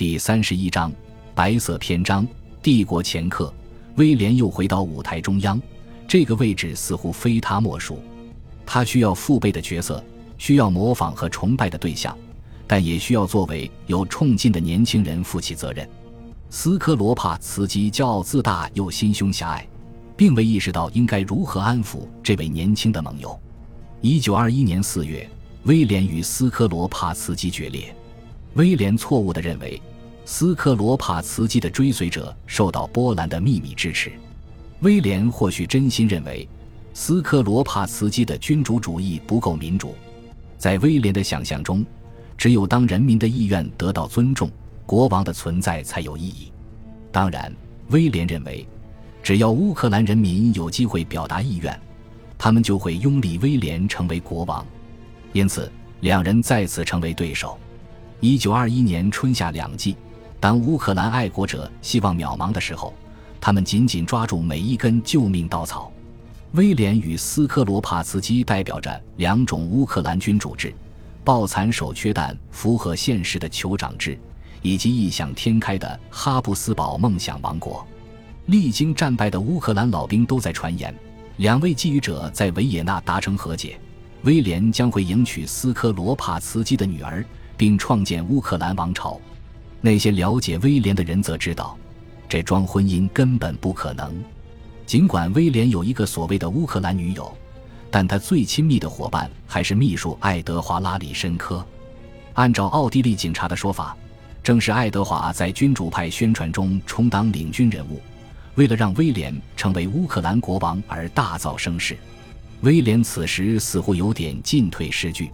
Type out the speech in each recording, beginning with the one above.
第三十一章白色篇章。帝国前客威廉又回到舞台中央，这个位置似乎非他莫属。他需要父辈的角色，需要模仿和崇拜的对象，但也需要作为有冲劲的年轻人负起责任。斯科罗帕茨基骄傲自大又心胸狭隘，并未意识到应该如何安抚这位年轻的盟友。一九二一年四月，威廉与斯科罗帕茨基决裂。威廉错误地认为，斯科罗帕茨基的追随者受到波兰的秘密支持。威廉或许真心认为，斯科罗帕茨基的君主主义不够民主。在威廉的想象中，只有当人民的意愿得到尊重，国王的存在才有意义。当然，威廉认为，只要乌克兰人民有机会表达意愿，他们就会拥立威廉成为国王。因此，两人再次成为对手。一九二一年春夏两季，当乌克兰爱国者希望渺茫的时候，他们紧紧抓住每一根救命稻草。威廉与斯科罗帕茨基代表着两种乌克兰君主制：抱残守缺但符合现实的酋长制，以及异想天开的哈布斯堡梦想王国。历经战败的乌克兰老兵都在传言，两位觊觎者在维也纳达成和解，威廉将会迎娶斯科罗帕茨基的女儿。并创建乌克兰王朝。那些了解威廉的人则知道，这桩婚姻根本不可能。尽管威廉有一个所谓的乌克兰女友，但他最亲密的伙伴还是秘书爱德华拉里申科。按照奥地利警察的说法，正是爱德华在君主派宣传中充当领军人物，为了让威廉成为乌克兰国王而大造声势。威廉此时似乎有点进退失据。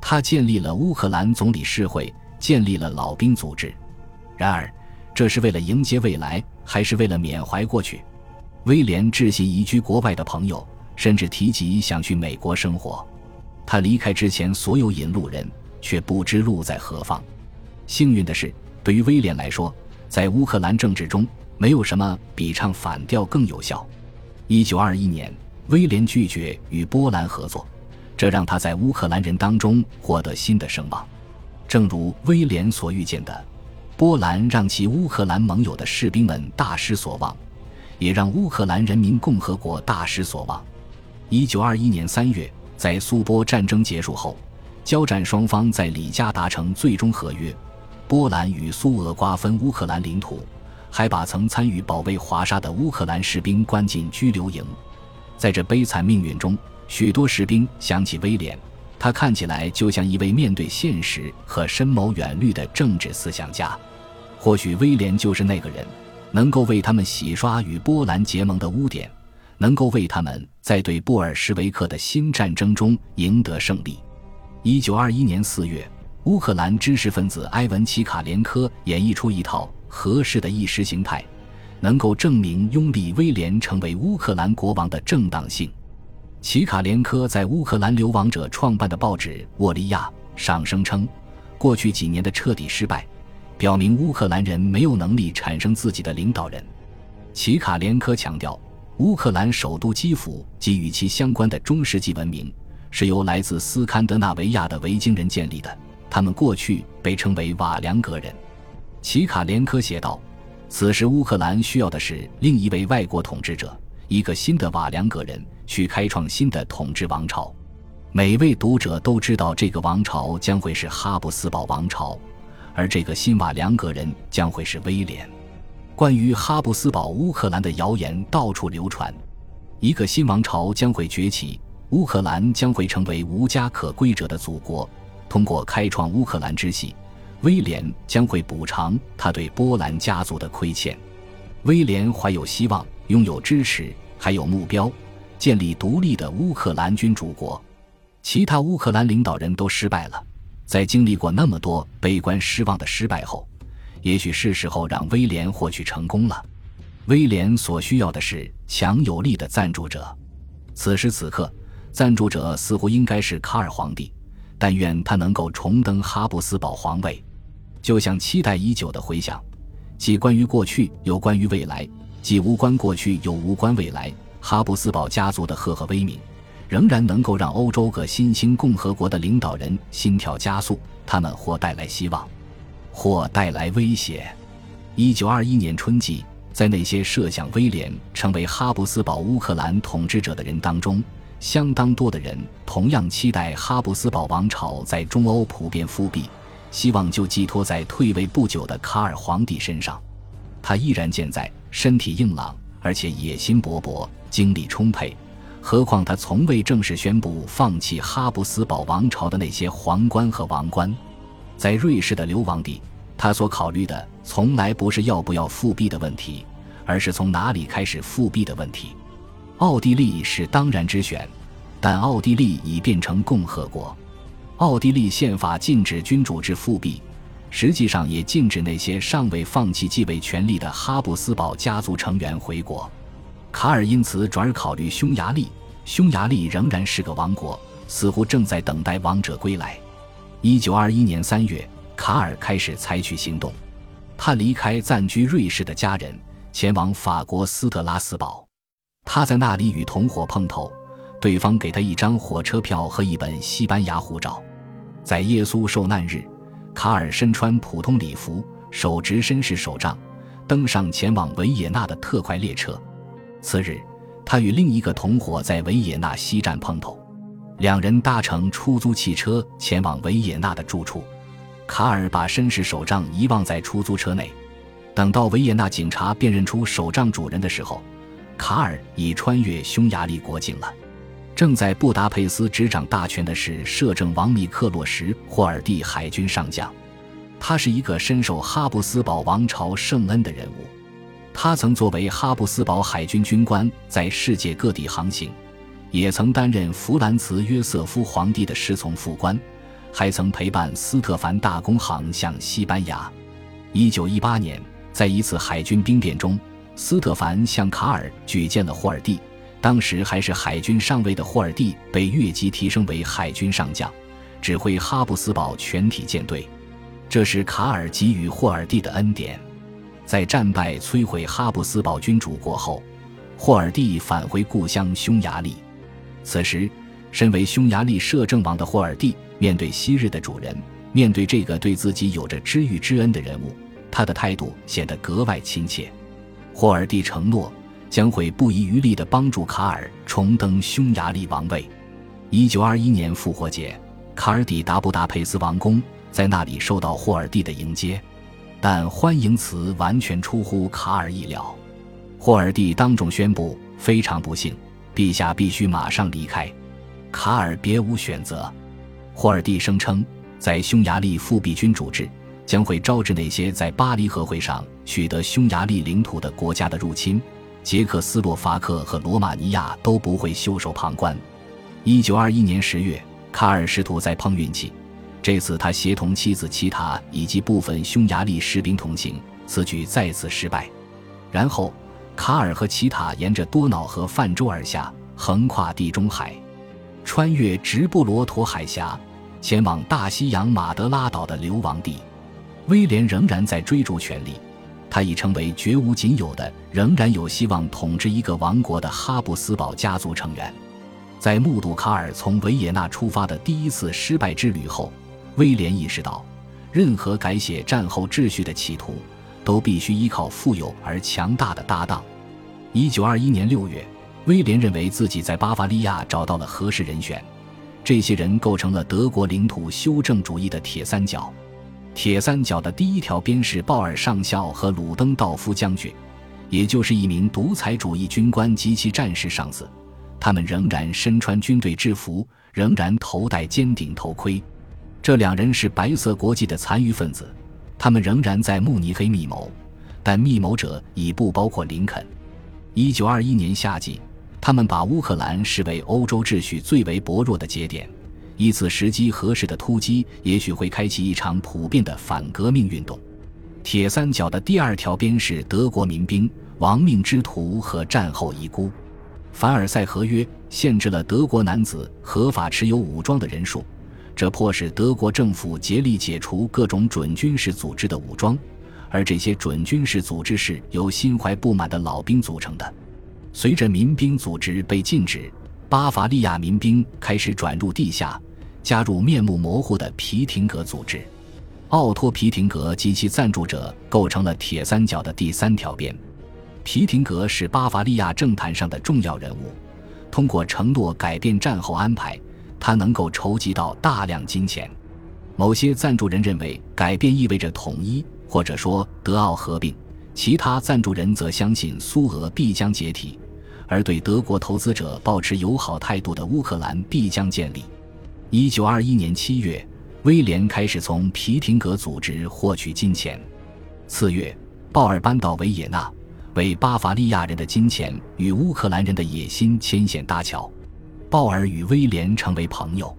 他建立了乌克兰总理事会，建立了老兵组织。然而，这是为了迎接未来，还是为了缅怀过去？威廉致信移居国外的朋友，甚至提及想去美国生活。他离开之前，所有引路人却不知路在何方。幸运的是，对于威廉来说，在乌克兰政治中，没有什么比唱反调更有效。一九二一年，威廉拒绝与波兰合作。这让他在乌克兰人当中获得新的声望，正如威廉所预见的，波兰让其乌克兰盟友的士兵们大失所望，也让乌克兰人民共和国大失所望。一九二一年三月，在苏波战争结束后，交战双方在里加达成最终合约，波兰与苏俄瓜分乌克兰领土，还把曾参与保卫华沙的乌克兰士兵关进拘留营。在这悲惨命运中。许多士兵想起威廉，他看起来就像一位面对现实和深谋远虑的政治思想家。或许威廉就是那个人，能够为他们洗刷与波兰结盟的污点，能够为他们在对布尔什维克的新战争中赢得胜利。一九二一年四月，乌克兰知识分子埃文奇卡连科演绎出一套合适的意识形态，能够证明拥立威廉成为乌克兰国王的正当性。齐卡连科在乌克兰流亡者创办的报纸《沃利亚》上声称，过去几年的彻底失败，表明乌克兰人没有能力产生自己的领导人。齐卡连科强调，乌克兰首都基辅及与其相关的中世纪文明是由来自斯堪的纳维亚的维京人建立的，他们过去被称为瓦良格人。齐卡连科写道：“此时乌克兰需要的是另一位外国统治者，一个新的瓦良格人。”去开创新的统治王朝，每位读者都知道这个王朝将会是哈布斯堡王朝，而这个新瓦良格人将会是威廉。关于哈布斯堡乌克兰的谣言到处流传，一个新王朝将会崛起，乌克兰将会成为无家可归者的祖国。通过开创乌克兰之系，威廉将会补偿他对波兰家族的亏欠。威廉怀有希望，拥有支持，还有目标。建立独立的乌克兰君主国，其他乌克兰领导人都失败了。在经历过那么多悲观失望的失败后，也许是时候让威廉获取成功了。威廉所需要的是强有力的赞助者。此时此刻，赞助者似乎应该是卡尔皇帝，但愿他能够重登哈布斯堡皇位。就像期待已久的回响，既关于过去，有关于未来；既无关过去，又无关未来。哈布斯堡家族的赫赫威名，仍然能够让欧洲各新兴共和国的领导人心跳加速，他们或带来希望，或带来威胁。一九二一年春季，在那些设想威廉成为哈布斯堡乌克兰统治者的人当中，相当多的人同样期待哈布斯堡王朝在中欧普遍复辟，希望就寄托在退位不久的卡尔皇帝身上。他依然健在，身体硬朗，而且野心勃勃，精力充沛。何况他从未正式宣布放弃哈布斯堡王朝的那些皇冠和王冠。在瑞士的流亡地，他所考虑的从来不是要不要复辟的问题，而是从哪里开始复辟的问题。奥地利是当然之选，但奥地利已变成共和国。奥地利宪法禁止君主制复辟，实际上也禁止那些尚未放弃继位权利的哈布斯堡家族成员回国。卡尔因此转而考虑匈牙利，匈牙利仍然是个王国，似乎正在等待王者归来。一九二一年三月，卡尔开始采取行动，他离开暂居瑞士的家人，前往法国斯特拉斯堡。他在那里与同伙碰头，对方给他一张火车票和一本西班牙护照。在耶稣受难日，卡尔身穿普通礼服，手执绅士手杖，登上前往维也纳的特快列车。次日，他与另一个同伙在维也纳西站碰头，两人搭乘出租汽车前往维也纳的住处。卡尔把绅士手杖遗忘在出租车内，等到维也纳警察辨认出手杖主人的时候，卡尔已穿越匈牙利国境了。正在布达佩斯执掌大权的是摄政王米克洛什·霍尔蒂海军上将，他是一个深受哈布斯堡王朝圣恩的人物。他曾作为哈布斯堡海军军官在世界各地航行，也曾担任弗兰茨·约瑟夫皇帝的侍从副官，还曾陪伴斯特凡大公航向西班牙。一九一八年，在一次海军兵变中，斯特凡向卡尔举荐了霍尔蒂。当时还是海军上尉的霍尔蒂被越级提升为海军上将，指挥哈布斯堡全体舰队。这是卡尔给予霍尔蒂的恩典。在战败摧毁哈布斯堡君主国后，霍尔蒂返回故乡匈牙利。此时，身为匈牙利摄政王的霍尔蒂面对昔日的主人，面对这个对自己有着知遇之恩的人物，他的态度显得格外亲切。霍尔蒂承诺将会不遗余力地帮助卡尔重登匈牙利王位。一九二一年复活节，卡尔抵达布达佩斯王宫，在那里受到霍尔蒂的迎接。但欢迎词完全出乎卡尔意料，霍尔蒂当众宣布：“非常不幸，陛下必须马上离开。”卡尔别无选择。霍尔蒂声称，在匈牙利复辟君主制，将会招致那些在巴黎和会上取得匈牙利领土的国家的入侵，捷克斯洛伐克和罗马尼亚都不会袖手旁观。一九二一年十月，卡尔试图再碰运气。这次他协同妻子齐塔以及部分匈牙利士兵同行，此举再次失败。然后，卡尔和齐塔沿着多瑙河泛舟而下，横跨地中海，穿越直布罗陀海峡，前往大西洋马德拉岛的流亡地。威廉仍然在追逐权力，他已成为绝无仅有的仍然有希望统治一个王国的哈布斯堡家族成员。在目睹卡尔从维也纳出发的第一次失败之旅后。威廉意识到，任何改写战后秩序的企图，都必须依靠富有而强大的搭档。一九二一年六月，威廉认为自己在巴伐利亚找到了合适人选，这些人构成了德国领土修正主义的铁三角。铁三角的第一条边是鲍尔上校和鲁登道夫将军，也就是一名独裁主义军官及其战士上司，他们仍然身穿军队制服，仍然头戴尖顶头盔。这两人是白色国际的残余分子，他们仍然在慕尼黑密谋，但密谋者已不包括林肯。一九二一年夏季，他们把乌克兰视为欧洲秩序最为薄弱的节点，一次时机合适的突击也许会开启一场普遍的反革命运动。铁三角的第二条边是德国民兵、亡命之徒和战后遗孤。凡尔赛合约限制了德国男子合法持有武装的人数。这迫使德国政府竭力解除各种准军事组织的武装，而这些准军事组织是由心怀不满的老兵组成的。随着民兵组织被禁止，巴伐利亚民兵开始转入地下，加入面目模糊的皮廷格组织。奥托·皮廷格及其赞助者构成了铁三角的第三条边。皮廷格是巴伐利亚政坛上的重要人物，通过承诺改变战后安排，他能够筹集到大量金钱。某些赞助人认为改变意味着统一，或者说德奥合并；其他赞助人则相信苏俄必将解体，而对德国投资者保持友好态度的乌克兰必将建立。一九二一年七月，威廉开始从皮廷格组织获取金钱。次月，鲍尔搬到维也纳。为巴伐利亚人的金钱与乌克兰人的野心牵线搭桥，鲍尔与威廉成为朋友。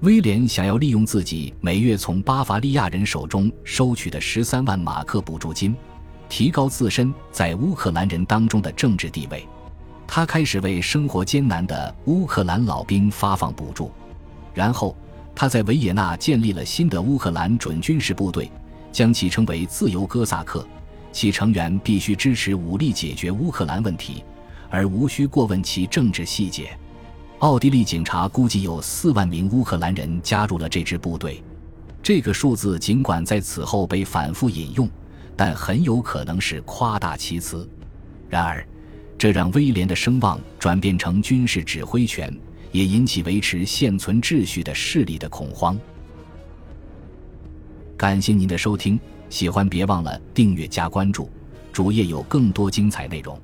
威廉想要利用自己每月从巴伐利亚人手中收取的十三万马克补助金，提高自身在乌克兰人当中的政治地位。他开始为生活艰难的乌克兰老兵发放补助，然后他在维也纳建立了新的乌克兰准军事部队，将其称为自由哥萨克。其成员必须支持武力解决乌克兰问题，而无需过问其政治细节。奥地利警察估计有四万名乌克兰人加入了这支部队。这个数字尽管在此后被反复引用，但很有可能是夸大其词。然而，这让威廉的声望转变成军事指挥权，也引起维持现存秩序的势力的恐慌。感谢您的收听。喜欢别忘了订阅加关注，主页有更多精彩内容。